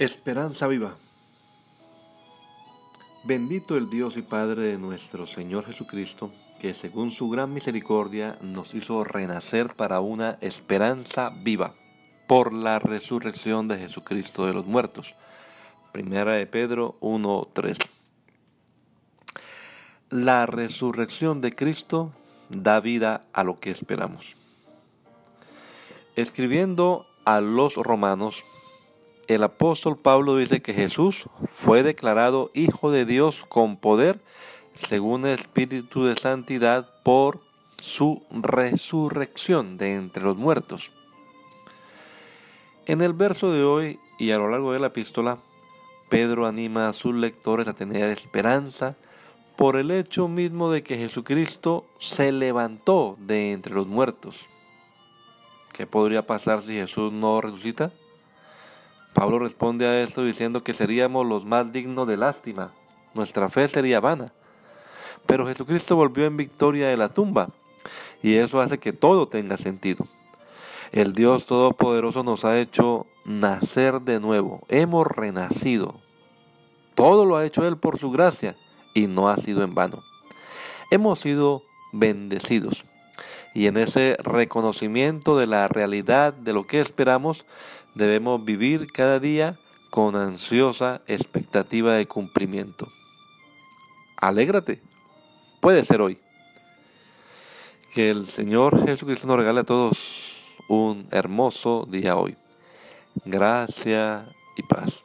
Esperanza viva. Bendito el Dios y Padre de nuestro Señor Jesucristo, que según su gran misericordia nos hizo renacer para una esperanza viva por la resurrección de Jesucristo de los muertos. Primera de Pedro 1:3. La resurrección de Cristo da vida a lo que esperamos. Escribiendo a los romanos, el apóstol Pablo dice que Jesús fue declarado Hijo de Dios con poder según el Espíritu de Santidad por su resurrección de entre los muertos. En el verso de hoy y a lo largo de la epístola, Pedro anima a sus lectores a tener esperanza por el hecho mismo de que Jesucristo se levantó de entre los muertos. ¿Qué podría pasar si Jesús no resucita? Pablo responde a esto diciendo que seríamos los más dignos de lástima, nuestra fe sería vana. Pero Jesucristo volvió en victoria de la tumba y eso hace que todo tenga sentido. El Dios Todopoderoso nos ha hecho nacer de nuevo, hemos renacido. Todo lo ha hecho Él por su gracia y no ha sido en vano. Hemos sido bendecidos y en ese reconocimiento de la realidad de lo que esperamos, debemos vivir cada día con ansiosa expectativa de cumplimiento. Alégrate, puede ser hoy. Que el Señor Jesucristo nos regale a todos un hermoso día hoy. Gracia y paz.